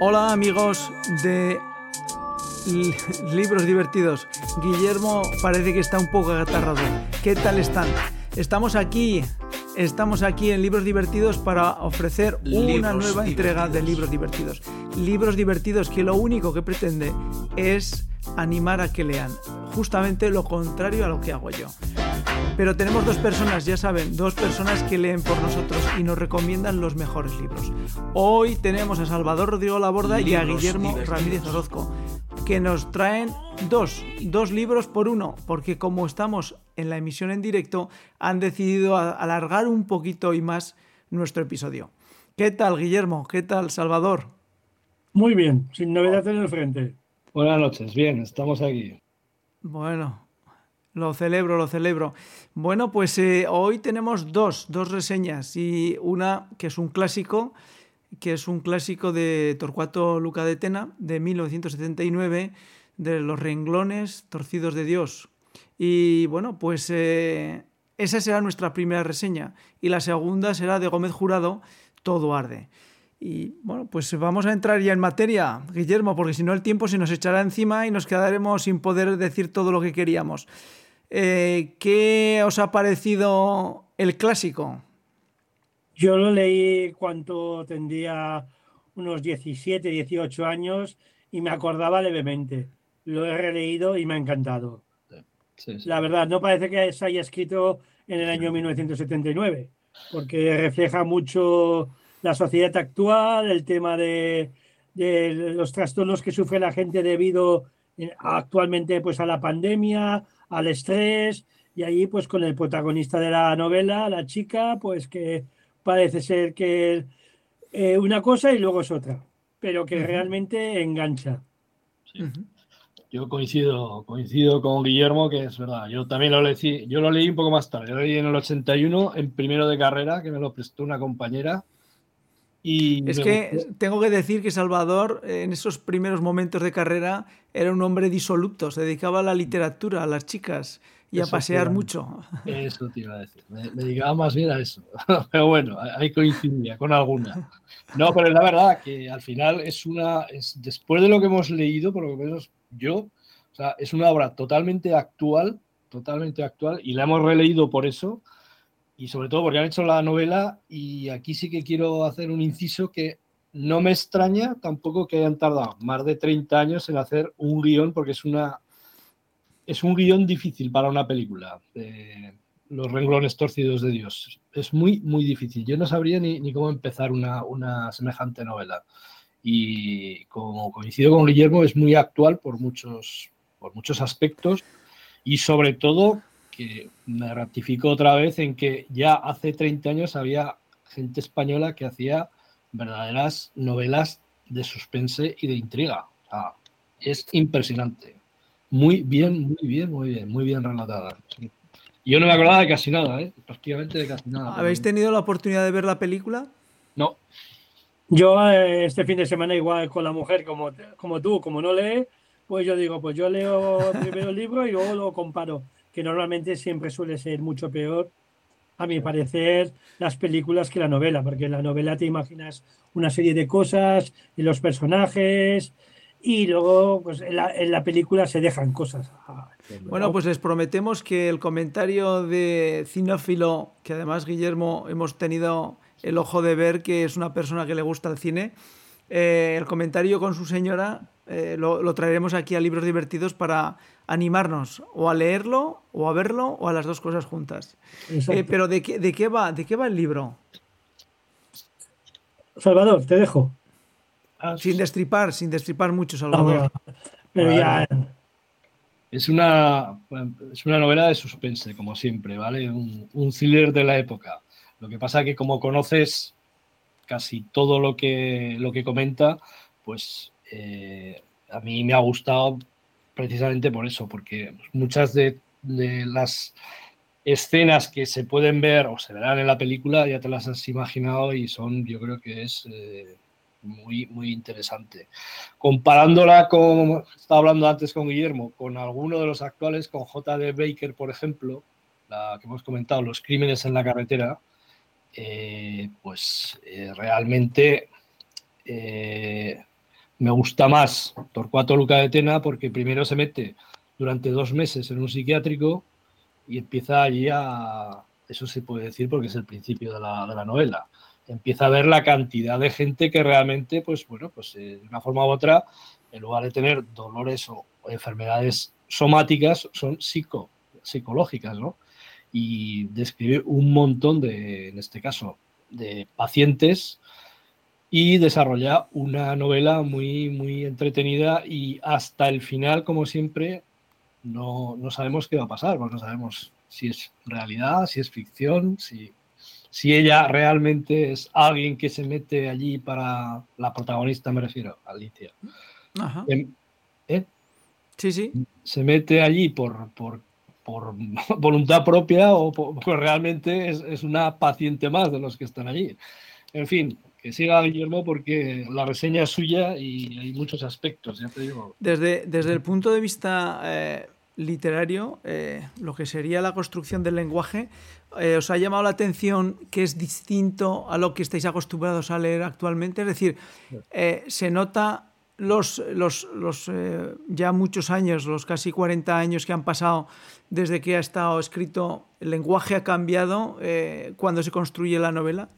Hola amigos de Libros Divertidos. Guillermo parece que está un poco agatarrado. ¿Qué tal están? Estamos aquí, estamos aquí en Libros Divertidos para ofrecer una nueva entrega de Libros Divertidos. Libros Divertidos que lo único que pretende es animar a que lean. Justamente lo contrario a lo que hago yo. Pero tenemos dos personas, ya saben, dos personas que leen por nosotros y nos recomiendan los mejores libros. Hoy tenemos a Salvador Rodrigo Laborda y a Guillermo Ramírez Orozco, que nos traen dos, dos libros por uno, porque como estamos en la emisión en directo, han decidido alargar un poquito y más nuestro episodio. ¿Qué tal, Guillermo? ¿Qué tal, Salvador? Muy bien, sin novedades en el frente. Buenas noches, bien, estamos aquí. Bueno, lo celebro, lo celebro. Bueno, pues eh, hoy tenemos dos, dos reseñas y una que es un clásico, que es un clásico de Torcuato Luca de Tena de 1979, de Los renglones torcidos de Dios. Y bueno, pues eh, esa será nuestra primera reseña y la segunda será de Gómez Jurado, Todo arde. Y bueno, pues vamos a entrar ya en materia, Guillermo, porque si no el tiempo se nos echará encima y nos quedaremos sin poder decir todo lo que queríamos. Eh, ¿Qué os ha parecido el clásico? Yo lo leí cuando tendría unos 17, 18 años y me acordaba levemente. Lo he releído y me ha encantado. La verdad, no parece que se haya escrito en el año 1979, porque refleja mucho la sociedad actual, el tema de, los trastornos que sufre la gente debido eh, actualmente pues, a la pandemia, al estrés, y ahí pues con el protagonista de la novela, la chica, pues que parece ser que eh, una cosa y luego es otra, pero que realmente engancha. Yo coincido, coincido con Guillermo, que es verdad. Yo también lo leí, yo lo leí un poco más tarde. Yo lo leí en el 81, en primero de carrera, que me lo prestó una compañera es que tengo que decir que Salvador en esos primeros momentos de carrera era un hombre disoluto, se dedicaba a la literatura, a las chicas y a pasear mucho. Eso te iba a decir, me, dedicaba más bien a eso. Pero bueno, hay coincidencia con alguna. No, pero la verdad que al final es una, es, después de lo que hemos leído, por lo menos yo, o sea, es una obra totalmente actual, totalmente actual, y la hemos releído por eso y sobre todo porque han hecho la novela y aquí sí que quiero hacer un inciso que no me extraña tampoco que hayan tardado más de 30 años en hacer un guion porque es una es un guion difícil para una película los renglones torcidos de Dios. Es muy muy difícil. Yo no sabría ni, ni cómo empezar una, una, semejante novela. Y como coincido con Guillermo es muy actual por muchos por muchos aspectos y sobre todo que me ratifico otra vez en que ya hace 30 años había gente española que hacía verdaderas novelas de suspense y de intriga. es impresionante. Muy bien, muy bien, muy bien, muy bien relatada. Yo no me acordaba de casi nada, ¿eh? prácticamente de casi nada. ¿Habéis tenido la oportunidad de ver la película? No. Yo eh, este fin de semana igual con la mujer como, como tú, como no lee, pues yo digo, pues yo leo primero el libro y luego lo comparo que normalmente siempre suele ser mucho peor, a mi parecer, las películas que la novela, porque en la novela te imaginas una serie de cosas y los personajes y luego pues en la, película se dejan cosas. Ah, bueno, pues les prometemos que el comentario de Cinófilo, que además Guillermo hemos tenido el ojo de ver que es una persona que le gusta el cine, eh, el comentario con su señora eh, lo, traeremos aquí a Libros Divertidos para animarnos o a leerlo o a verlo o a las dos cosas juntas. Eh, pero ¿de qué, de, qué va, ¿de qué va el libro? Salvador, te dejo. Ah, sin destripar, sin destripar mucho, Salvador. pero ya... Es una, es una novela de suspense, como siempre, ¿vale? Un, un thriller de la época. Lo que pasa es que como conoces casi todo lo que, lo que comenta, pues eh, a mí me ha gustado precisamente por eso, porque muchas de, las escenas que se pueden ver o se verán en la película ya te las has imaginado y son, yo creo que es eh, muy, muy interesante. Comparándola con, estaba hablando antes con Guillermo, con alguno de los actuales, con J.D. Baker, por ejemplo, la que hemos comentado, Los crímenes en la carretera, eh, pues realmente me gusta más Torcuato Luca de Tena porque primero se mete durante dos meses en un psiquiátrico y empieza allí a, eso se puede decir porque es el principio de la, de la novela, empieza a ver la cantidad de gente que realmente, pues bueno, pues eh, de una forma u otra, en lugar de tener dolores o, enfermedades somáticas, son psico, psicológicas, ¿no? Y describe un montón de, en este caso, de pacientes y desarrolla una novela muy, muy entretenida y hasta el final, como siempre, no, no sabemos qué va a pasar, porque no sabemos si es realidad, si es ficción, si, si ella realmente es alguien que se mete allí para la protagonista, me refiero, Alicia. Ajá. Em, ¿eh? Sí, sí. Se mete allí por, por, por voluntad propia o pues realmente es, es, una paciente más de los que están allí. En fin, que siga Guillermo porque la reseña es suya y hay muchos aspectos. Desde, desde el punto de vista eh, literario, eh, lo que sería la construcción del lenguaje, eh, ¿os ha llamado la atención que es distinto a lo que estáis acostumbrados a leer actualmente? Es decir, se nota los, los, los ya muchos años, los casi 40 años que han pasado desde que ha estado escrito, el lenguaje ha cambiado cuando se construye la novela.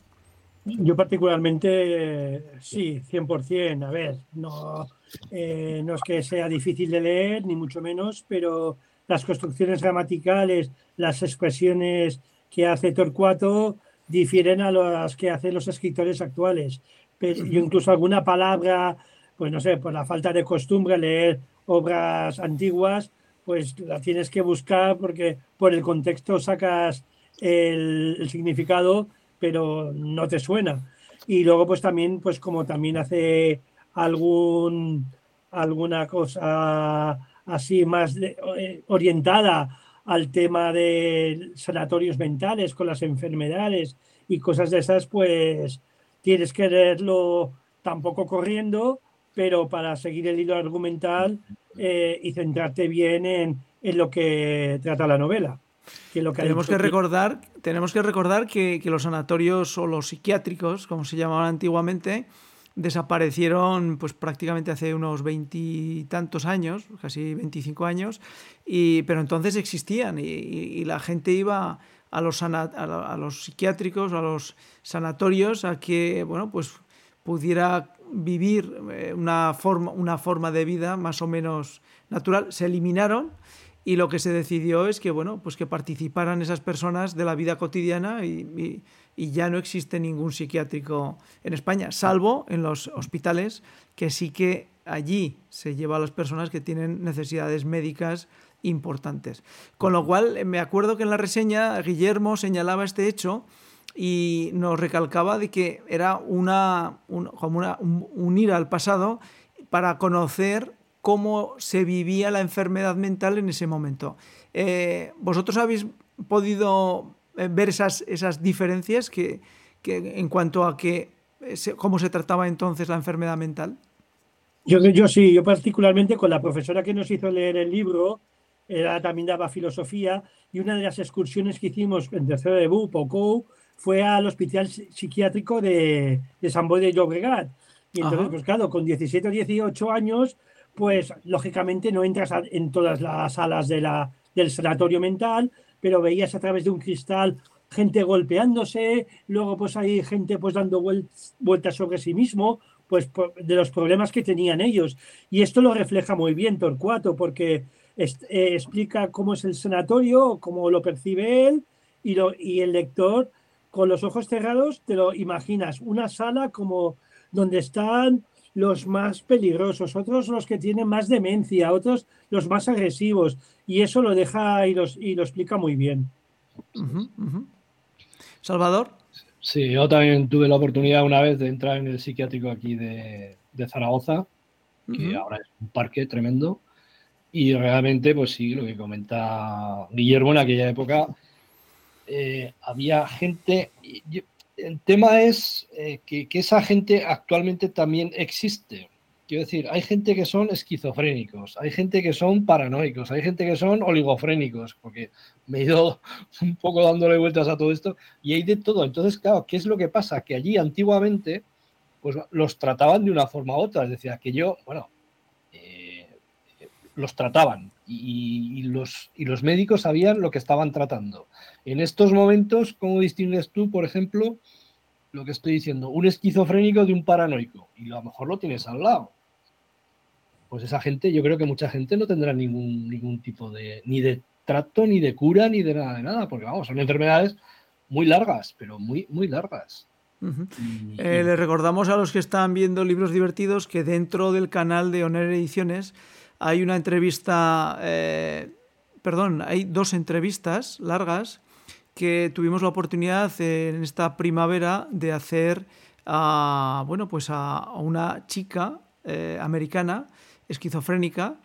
Yo particularmente sí, 100%. A ver, no, eh, no es que sea difícil de leer, ni mucho menos, pero las construcciones gramaticales, las expresiones que hace Torcuato difieren a las que hacen los escritores actuales. Pero incluso alguna palabra, pues no sé, por la falta de costumbre leer obras antiguas, pues la tienes que buscar porque por el contexto sacas el, el significado, pero no te suena. Y luego, pues también, pues como también hace algún, alguna cosa así más eh, orientada al tema de sanatorios mentales con las enfermedades y cosas de esas, pues tienes que leerlo tampoco corriendo, pero para seguir el hilo argumental eh, y centrarte bien en, en, lo que trata la novela. Que lo que tenemos, que recordar, tenemos que recordar que, que los sanatorios o los psiquiátricos, como se llamaban antiguamente, desaparecieron pues prácticamente hace unos veintitantos años, casi 25 años, y, pero entonces existían y, la gente iba a los, a, los psiquiátricos, a los sanatorios, a que bueno, pues pudiera vivir eh, una forma, una forma de vida más o menos natural. Se eliminaron y lo que se decidió es que, bueno, pues que participaran esas personas de la vida cotidiana y, ya no existe ningún psiquiátrico en España, salvo en los hospitales, que sí que allí se lleva a las personas que tienen necesidades médicas importantes. Con lo cual, me acuerdo que en la reseña Guillermo señalaba este hecho y nos recalcaba de que era una, como una, un, ir al pasado para conocer cómo se vivía la enfermedad mental en ese momento. Eh, ¿Vosotros habéis podido eh, ver esas, esas diferencias que, que en cuanto a que, eh, cómo se trataba entonces la enfermedad mental? Yo, yo sí, yo particularmente con la profesora que nos hizo leer el libro, era, también daba filosofía, y una de las excursiones que hicimos en tercero de BU, Pocou, fue al hospital psiquiátrico de, de San Boy de Llobregat. Y entonces, pues claro, con 17 o 18 años, pues lógicamente no entras en todas las salas de la, del sanatorio mental, pero veías a través de un cristal gente golpeándose, luego pues hay gente pues dando vueltas sobre sí mismo, pues de los problemas que tenían ellos. Y esto lo refleja muy bien Torcuato, porque eh, explica cómo es el sanatorio, cómo lo percibe él, y, lo, y el lector con los ojos cerrados te lo imaginas, una sala como donde están los más peligrosos, otros los que tienen más demencia, otros los más agresivos, y eso lo deja y, y lo explica muy bien. Salvador. Sí, yo también tuve la oportunidad una vez de entrar en el psiquiátrico aquí de, Zaragoza, que ahora es un parque tremendo, y realmente, pues sí, lo que comenta Guillermo en aquella época, eh, había gente, el tema es eh, que, esa gente actualmente también existe. Quiero decir, hay gente que son esquizofrénicos, hay gente que son paranoicos, hay gente que son oligofrénicos, porque me he ido un poco dándole vueltas a todo esto y hay de todo. Entonces, claro, ¿qué es lo que pasa? Que allí antiguamente pues los trataban de una forma u otra. Es decir, yo bueno, eh, los trataban y, los, y los médicos sabían lo que estaban tratando. En estos momentos, ¿cómo distingues tú, por ejemplo, lo que estoy diciendo, un esquizofrénico de un paranoico? Y a lo mejor lo tienes al lado. Pues esa gente, yo creo que mucha gente no tendrá ningún, ningún tipo de, ni de trato, ni de cura, ni de nada, de nada, porque vamos, son enfermedades muy largas, pero muy, muy largas. Eh, le recordamos a los que están viendo libros divertidos que dentro del canal de Oner Ediciones hay una entrevista, eh, perdón, hay dos entrevistas largas que tuvimos la oportunidad en esta primavera de hacer a, bueno, pues a, una chica eh, americana esquizofrénica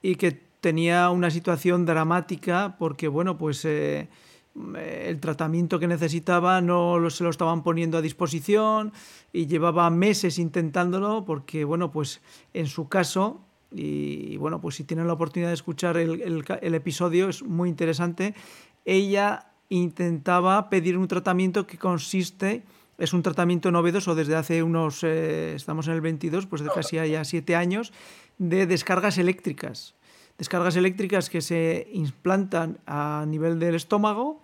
y que tenía una situación dramática porque, bueno, pues el tratamiento que necesitaba no se lo estaban poniendo a disposición y llevaba meses intentándolo porque, bueno, pues en su caso, y, bueno, pues si tienen la oportunidad de escuchar el, episodio, es muy interesante, ella intentaba pedir un tratamiento que consiste, es un tratamiento novedoso desde hace unos, eh, estamos en el 22, pues de casi ya siete años, de descargas eléctricas. Descargas eléctricas que se implantan a nivel del estómago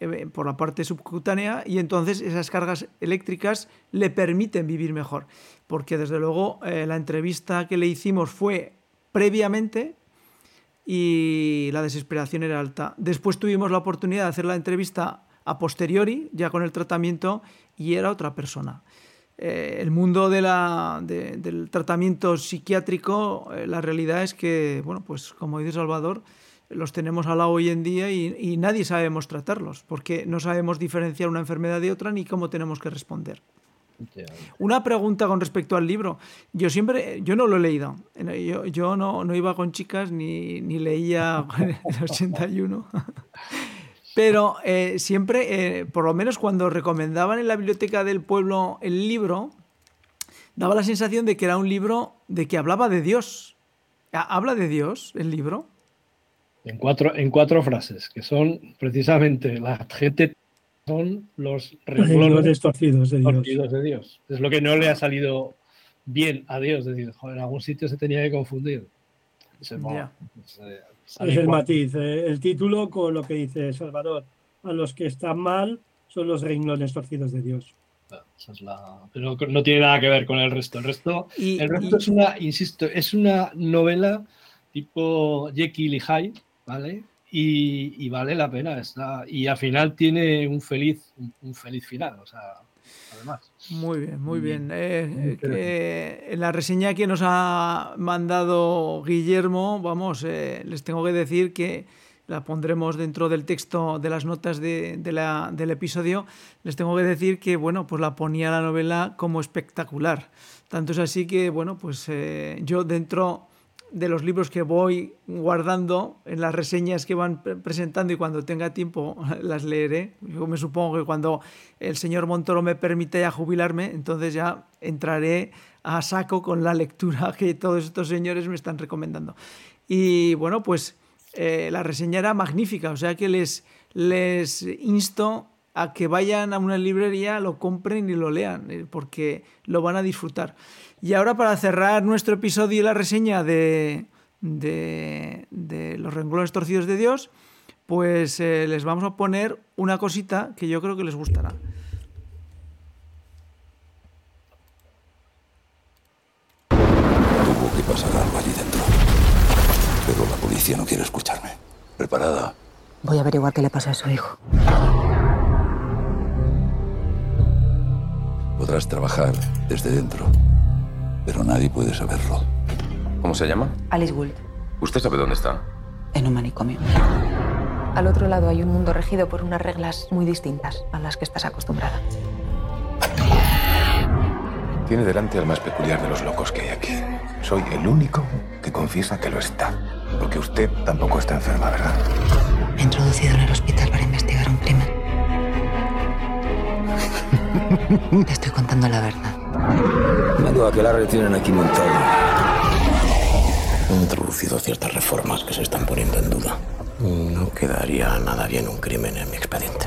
eh, por la parte subcutánea y entonces esas cargas eléctricas le permiten vivir mejor. Porque desde luego eh, la entrevista que le hicimos fue previamente y la desesperación era alta. Después tuvimos la oportunidad de hacer la entrevista a posteriori, ya con el tratamiento, y era otra persona. Eh, el mundo del tratamiento psiquiátrico, la realidad es que, bueno, pues como dice Salvador, los tenemos al lado hoy en día y, nadie sabemos tratarlos, porque no sabemos diferenciar una enfermedad de otra ni cómo tenemos que responder. Una pregunta con respecto al libro. Yo siempre, yo no lo he leído. Yo, yo no, no, iba con chicas ni, ni leía el 81. Pero eh, siempre, eh, por lo menos cuando recomendaban en la biblioteca del pueblo el libro, daba la sensación de que era un libro de que hablaba de Dios. ¿Habla de Dios el libro? En cuatro, en cuatro frases, que son precisamente la gente son los renglones torcidos de Dios. de Dios. Es lo que no le ha salido bien a Dios. Es decir, en algún sitio se tenía que confundir. Es, es el matiz, eh, el título con lo que dice Salvador. A los que están mal son los renglones torcidos de Dios. Pero no tiene nada que ver con el resto. El resto, el resto es una, insisto, es una novela tipo Jekyll y Hyde, ¿vale? Y, vale la pena. Está, y al final tiene un feliz, un feliz final. O sea, muy bien, muy bien. Eh, en la reseña que nos ha mandado Guillermo, vamos, eh, les tengo que decir que la pondremos dentro del texto de las notas de, del episodio, les tengo que decir que, bueno, pues la ponía la novela como espectacular. Tanto es así que, bueno, pues eh, yo dentro de los libros que voy guardando en las reseñas que van presentando y cuando tenga tiempo las leeré. Yo me supongo que cuando el señor Montoro me permita ya jubilarme, entonces ya entraré a saco con la lectura que todos estos señores me están recomendando. Y bueno, pues eh, la reseña era magnífica, o sea que les, les insto a que vayan a una librería, lo compren y lo lean, eh, porque lo van a disfrutar. Y ahora para cerrar nuestro episodio y la reseña de, de, los renglones torcidos de Dios, pues eh, les vamos a poner una cosita que yo creo que les gustará. Tuvo que pasar algo allí dentro. Pero la policía no quiere escucharme. ¿Preparada? Voy a averiguar qué le pasa a su hijo. Podrás trabajar desde dentro pero nadie puede saberlo. ¿Cómo se llama? Alice Gould. ¿Usted sabe dónde está? En un manicomio. Al otro lado hay un mundo regido por unas reglas muy distintas a las que estás acostumbrada. Tiene delante al más peculiar de los locos que hay aquí. Soy el único que confiesa que lo está. Porque usted tampoco está enferma, ¿verdad? Me he introducido en el hospital para Te estoy contando la verdad. Vengo a que la tienen aquí montado. He introducido ciertas reformas que se están poniendo en duda. No quedaría nada bien un crimen en mi expediente.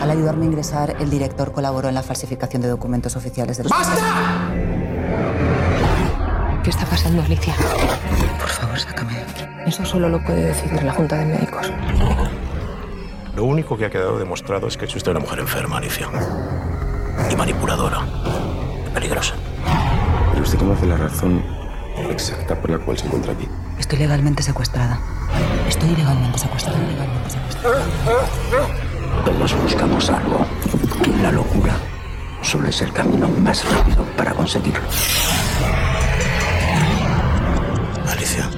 Al ayudarme a ingresar, el director colaboró en la falsificación de documentos oficiales de los... ¡Basta! ¿Qué está pasando, Alicia? Por favor, sácame de aquí. Eso solo lo puede decidir la Junta de Médicos. Lo único que ha quedado demostrado es que es usted una mujer enferma, Alicia. Y manipuladora. Peligrosa. Pero usted conoce la razón exacta por la cual se encuentra aquí. Estoy legalmente secuestrada. Estoy legalmente secuestrada. Legalmente secuestrada. Todos buscamos algo. Y la locura suele ser el camino más rápido para conseguirlo. Alicia.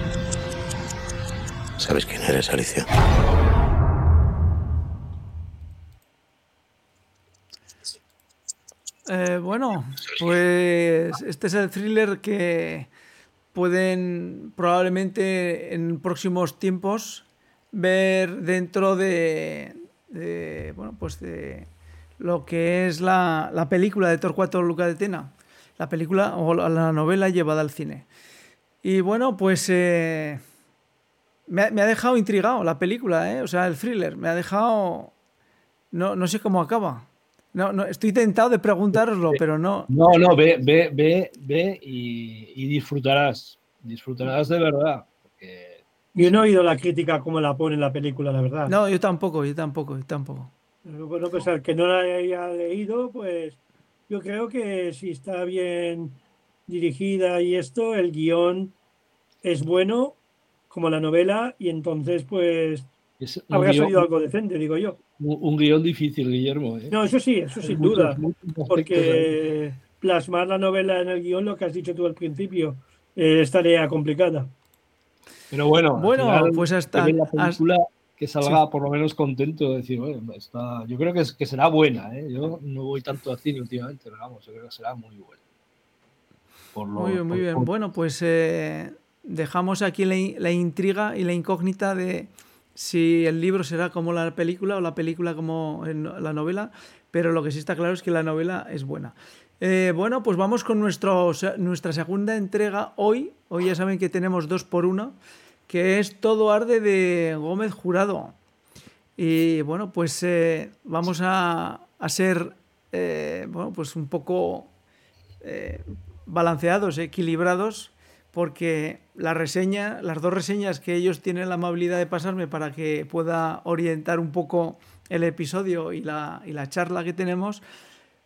¿Sabes quién eres, Alicia? Eh, bueno, pues este es el thriller que pueden probablemente en próximos tiempos ver dentro de, de, bueno, pues de lo que es la, la película de Torcuato Luca de Tena, la película o la, la novela llevada al cine. Y bueno, pues eh, me, ha, me, ha, dejado intrigado la película, ¿eh? o sea, el thriller, me ha dejado... No, no sé cómo acaba. No, no, estoy tentado de preguntároslo, pero no. No, no, ve, ve, ve, ve y, y disfrutarás. Disfrutarás de verdad. Porque... Yo no he oído la crítica como la pone en la película, la verdad. No, yo tampoco, yo tampoco, yo tampoco. Bueno, pues al que no la haya leído, pues yo creo que si está bien dirigida y esto, el guion es bueno, como la novela, y entonces pues habrá salido algo decente, digo yo. Un, guion difícil, Guillermo. ¿eh? No, eso sí, eso sin duda, porque plasmar la novela en el guion, lo que has dicho tú al principio, eh, es tarea complicada. Pero bueno, bueno final, pues hasta la película que salga sí. por lo menos contento de decir, bueno, está, yo creo que, es, que será buena, ¿eh? yo no voy tanto al cine últimamente, pero vamos, yo creo que será muy buena. Por lo, muy bien, muy por, bien. Por... Bueno, pues eh, dejamos aquí la, la, intriga y la incógnita de si el libro será como la película o la película como la novela, pero lo que sí está claro es que la novela es buena. Eh, bueno, pues vamos con nuestra segunda entrega hoy. Hoy ya saben que tenemos dos por uno, que es Todo Arde de Gómez Jurado. Y bueno, pues eh, vamos a, a ser eh, bueno, pues un poco balanceados, equilibrados, porque la reseña, las dos reseñas que ellos tienen la amabilidad de pasarme para que pueda orientar un poco el episodio y la, y la charla que tenemos,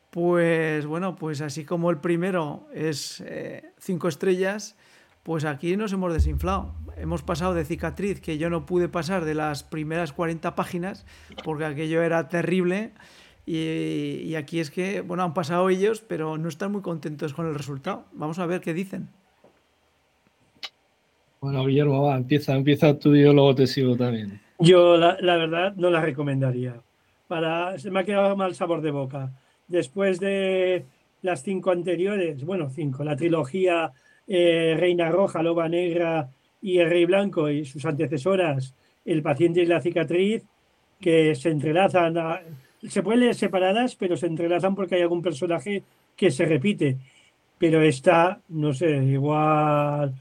pues bueno, pues así como el primero es eh, cinco estrellas, pues aquí nos hemos desinflado. Hemos pasado de cicatriz, que yo no pude pasar de las primeras 40 páginas, porque aquello era terrible. Y, y, aquí es que, bueno, han pasado ellos, pero no están muy contentos con el resultado. Vamos a ver qué dicen. Bueno, Guillermo, empieza, empieza tú y luego te sigo también. Yo, la, verdad, no la recomendaría. Se me ha quedado mal sabor de boca. Después de las cinco anteriores, bueno, cinco, la trilogía eh, Reina Roja, Loba Negra y El Rey Blanco y sus antecesoras, El paciente y la cicatriz, que se entrelazan, se pueden leer separadas, pero se entrelazan porque hay algún personaje que se repite. Pero esta, no sé, igual,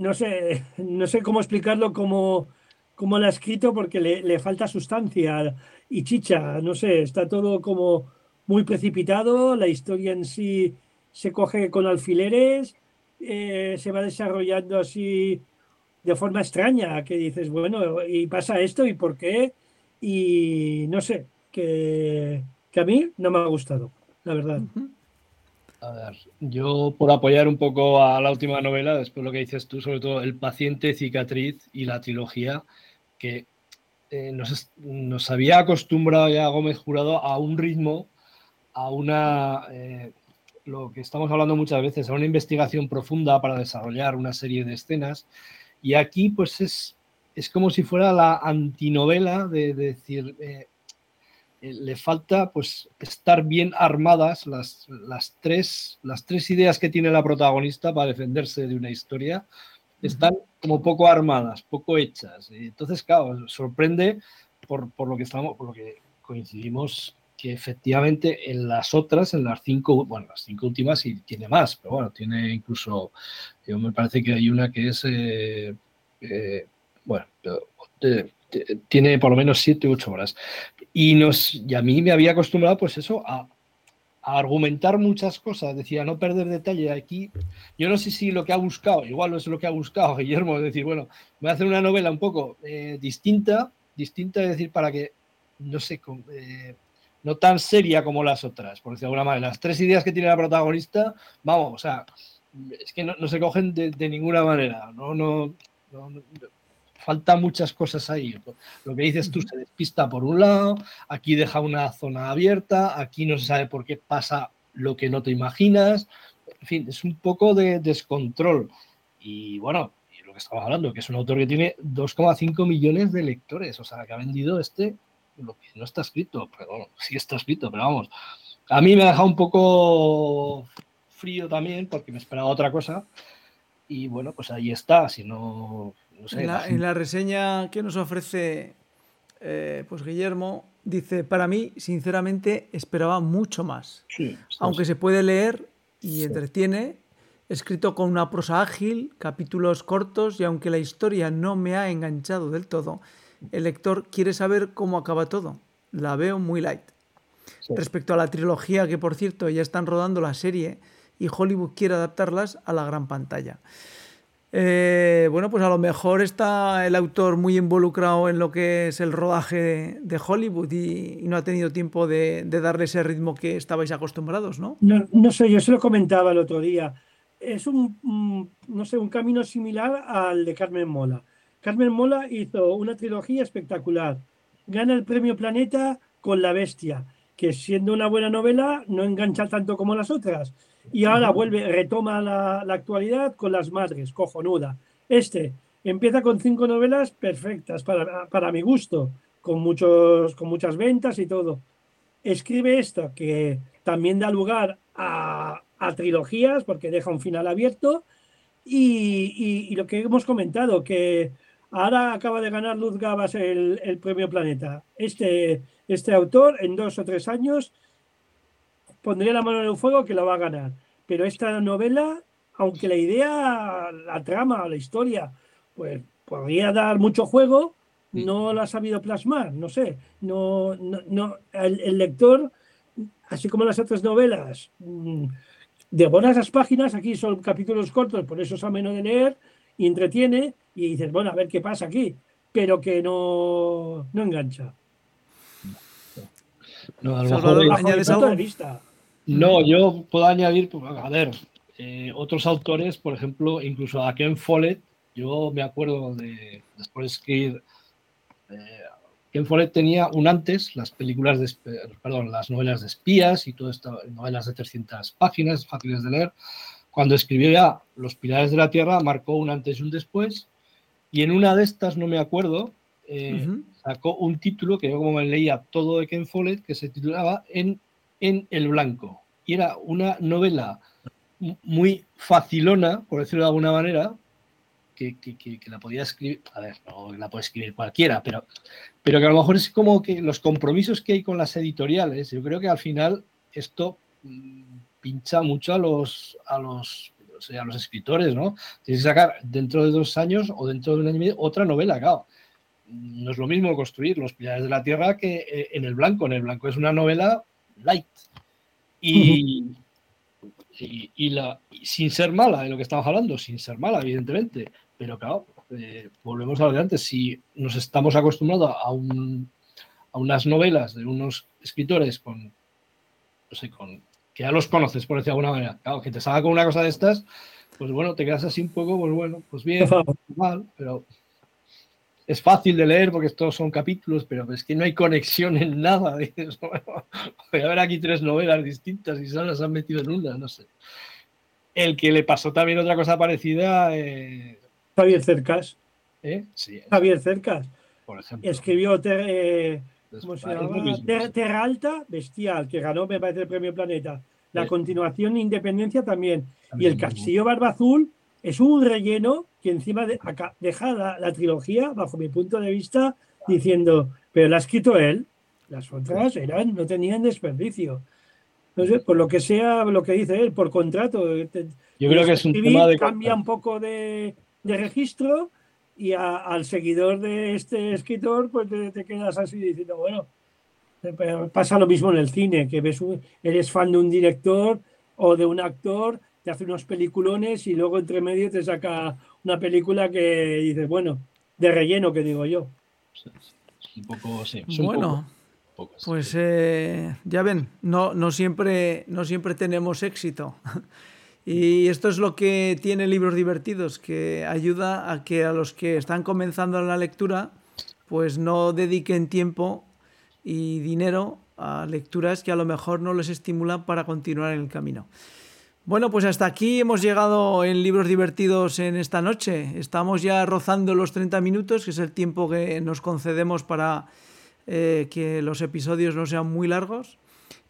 no sé, no sé cómo explicarlo como, como la ha escrito porque le, le falta sustancia y chicha, no sé, está todo como muy precipitado, la historia en sí se coge con alfileres, eh, se va desarrollando así de forma extraña, que dices, bueno, y pasa esto, ¿y por qué? Y no sé, que, que a mí no me ha gustado, la verdad. A ver, yo por apoyar un poco a la última novela, después lo que dices tú, sobre todo El paciente cicatriz y la trilogía, que eh, nos, nos, había acostumbrado ya Gómez Jurado a un ritmo, a una, eh, lo que estamos hablando muchas veces, a una investigación profunda para desarrollar una serie de escenas. Y aquí pues es, es como si fuera la antinovela de, de decir, eh, le falta pues estar bien armadas las, las, tres, las tres ideas que tiene la protagonista para defenderse de una historia están como poco armadas, poco hechas. Y entonces, claro, sorprende por, por, lo que estamos, por lo que coincidimos que efectivamente en las otras, en las cinco, bueno, las cinco últimas y tiene más, pero bueno, tiene incluso, yo me parece que hay una que es, eh, eh, bueno, eh, tiene por lo menos 7 u 8 horas. Y, nos, y a mí me había acostumbrado, pues eso, a, argumentar muchas cosas, decía, no perder detalle aquí. Yo no sé si lo que ha buscado, igual no es lo que ha buscado Guillermo, es decir, bueno, voy a hacer una novela un poco eh, distinta, distinta, es decir, para que, no sé, eh, no tan seria como las otras, por decirlo de alguna manera. Las tres ideas que tiene la protagonista, vamos, o sea, es que no, se cogen de, ninguna manera, no, no, no, faltan muchas cosas ahí. Lo que dices tú se despista por un lado, aquí deja una zona abierta, aquí no se sabe por qué pasa lo que no te imaginas. En fin, es un poco de descontrol. Y bueno, y lo que estamos hablando, que es un autor que tiene 2,5 millones de lectores, o sea, que ha vendido este, lo que no está escrito, pero bueno, sí está escrito, pero vamos. A mí me ha dejado un poco frío también, porque me esperaba otra cosa. Y bueno, pues ahí está, si no en, la, reseña que nos ofrece eh, pues Guillermo, dice, para mí, sinceramente, esperaba mucho más. Aunque se puede leer y entretiene, escrito con una prosa ágil, capítulos cortos, y aunque la historia no me ha enganchado del todo, el lector quiere saber cómo acaba todo. La veo muy light. Respecto a la trilogía, que por cierto ya están rodando la serie y Hollywood quiere adaptarlas a la gran pantalla. Eh, bueno, pues a lo mejor está el autor muy involucrado en lo que es el rodaje de Hollywood y, no ha tenido tiempo de, darle ese ritmo que estabais acostumbrados, ¿no? ¿no? sé, yo se lo comentaba el otro día. Es un, no sé, un camino similar al de Carmen Mola. Carmen Mola hizo una trilogía espectacular. Gana el premio Planeta con La Bestia, que siendo una buena novela no engancha tanto como las otras y ahora vuelve, retoma la, actualidad con las madres, cojonuda. Este empieza con cinco novelas perfectas para, para mi gusto, con, muchos, con muchas ventas y todo. Escribe esto que también da lugar a, a trilogías porque deja un final abierto y, y, lo que hemos comentado, que ahora acaba de ganar Luz Gabas el, el premio Planeta. Este, este autor en dos o tres años pondría la mano en el fuego que lo va a ganar. Pero esta novela, aunque la idea, la trama, la historia, pues podría dar mucho juego, no la ha sabido plasmar, no sé, no, no, el, lector, así como las otras novelas, mm, devora las páginas, aquí son capítulos cortos, por eso es ameno de leer y entretiene y dices, bueno, a ver qué pasa aquí, pero que no, no engancha. No, a lo mejor vista. No, yo puedo añadir, pues, a ver, eh, otros autores, por ejemplo, incluso a Ken Follett, yo me acuerdo de, después de escribir, eh, Ken Follett tenía un antes, las películas, de, perdón, las novelas de espías y todas estas novelas de 300 páginas, fáciles de leer. Cuando escribió ya Los Pilares de la Tierra, marcó un antes y un después, y en una de estas, no me acuerdo, eh, sacó un título que yo como me leía todo de Ken Follett, que se titulaba En en el blanco. Y era una novela muy facilona, por decirlo de alguna manera, que, la podía escribir, a ver, no la puede escribir cualquiera, pero, pero que a lo mejor es como que los compromisos que hay con las editoriales, yo creo que al final esto mm, pincha mucho a los, a los, a los escritores, ¿no? Tienes que sacar dentro de dos años o dentro de un año y medio otra novela, claro. No es lo mismo construir Los Pilares de la Tierra que eh, en el blanco. En el blanco es una novela light. Y, y, la, sin ser mala, de lo que estamos hablando, sin ser mala, evidentemente. Pero claro, eh, volvemos a lo de antes. Si nos estamos acostumbrados a, un, a unas novelas de unos escritores con, no sé, con que ya los conoces, por decir de alguna manera, claro, que te salga con una cosa de estas, pues bueno, te quedas así un poco, pues bueno, pues bien, mal, pero es fácil de leer porque estos son capítulos, pero es que no hay conexión en nada. Voy a ver aquí tres novelas distintas y se las han metido en una, no sé. El que le pasó también otra cosa parecida. Eh... Javier Cercas. ¿Eh? Sí. Javier Cercas. Por ejemplo. Escribió eh, Terra Alta, Bestial, que ganó, me parece, el premio Planeta. La continuación Independencia también. y el Castillo Barba Azul es un relleno que encima de, deja la, trilogía, bajo mi punto de vista, diciendo, pero la ha escrito él, las otras eran, no tenían desperdicio. Por lo que sea, lo que dice él, por contrato. Yo creo que es un tema de... Cambia un poco de, registro y al seguidor de este escritor, pues te, quedas así diciendo, bueno, pasa lo mismo en el cine, que ves eres fan de un director o de un actor, te hace unos peliculones y luego entre medio te saca una película que dices, bueno, de relleno, que digo yo. Un poco, sí, bueno, pues eh, ya ven, no, no, siempre, no siempre tenemos éxito. Y esto es lo que tiene Libros Divertidos, que ayuda a que a los que están comenzando la lectura, pues no dediquen tiempo y dinero a lecturas que a lo mejor no les estimulan para continuar en el camino. Bueno, pues hasta aquí hemos llegado en Libros Divertidos en esta noche. Estamos ya rozando los 30 minutos, que es el tiempo que nos concedemos para eh, que los episodios no sean muy largos.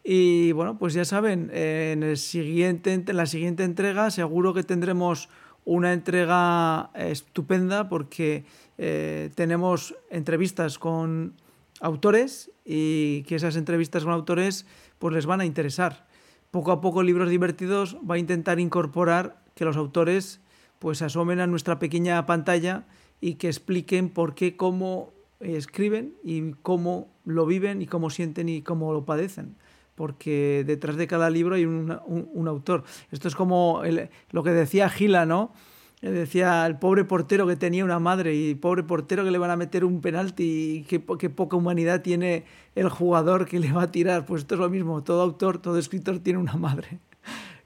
Y bueno, pues ya saben, en, el siguiente, en la siguiente entrega seguro que tendremos una entrega estupenda porque eh, tenemos entrevistas con autores y que esas entrevistas con autores pues les van a interesar. Poco a poco Libros Divertidos va a intentar incorporar que los autores pues asomen a nuestra pequeña pantalla y que expliquen por qué, cómo escriben y cómo lo viven y cómo sienten y cómo lo padecen porque detrás de cada libro hay un, autor. Esto es como lo que decía Gila, ¿no? Decía el pobre portero que tenía una madre y pobre portero que le van a meter un penalti y qué, poca humanidad tiene el jugador que le va a tirar. Pues esto es lo mismo, todo autor, todo escritor tiene una madre.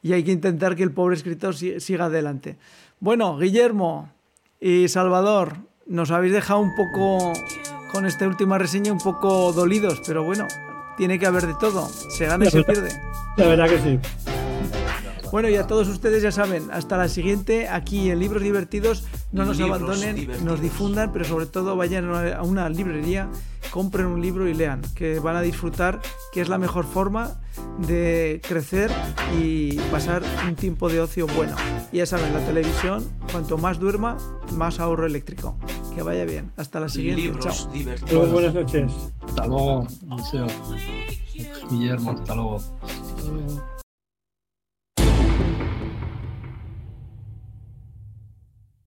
Y hay que intentar que el pobre escritor siga adelante. Bueno, Guillermo y Salvador, nos habéis dejado un poco con esta última reseña un poco dolidos, pero bueno, tiene que haber de todo. Se gana y se pierde. La verdad que sí. Bueno, y a todos ustedes ya saben, hasta la siguiente, aquí en Libros Divertidos, no nos abandonen, nos difundan, pero sobre todo vayan a una librería, compren un libro y lean, que van a disfrutar, que es la mejor forma de crecer y pasar un tiempo de ocio bueno. Y ya saben, la televisión, cuanto más duerma, más ahorro eléctrico. Que vaya bien. Hasta la siguiente. Chao. Buenas noches. Hasta luego, Guillermo. Hasta luego.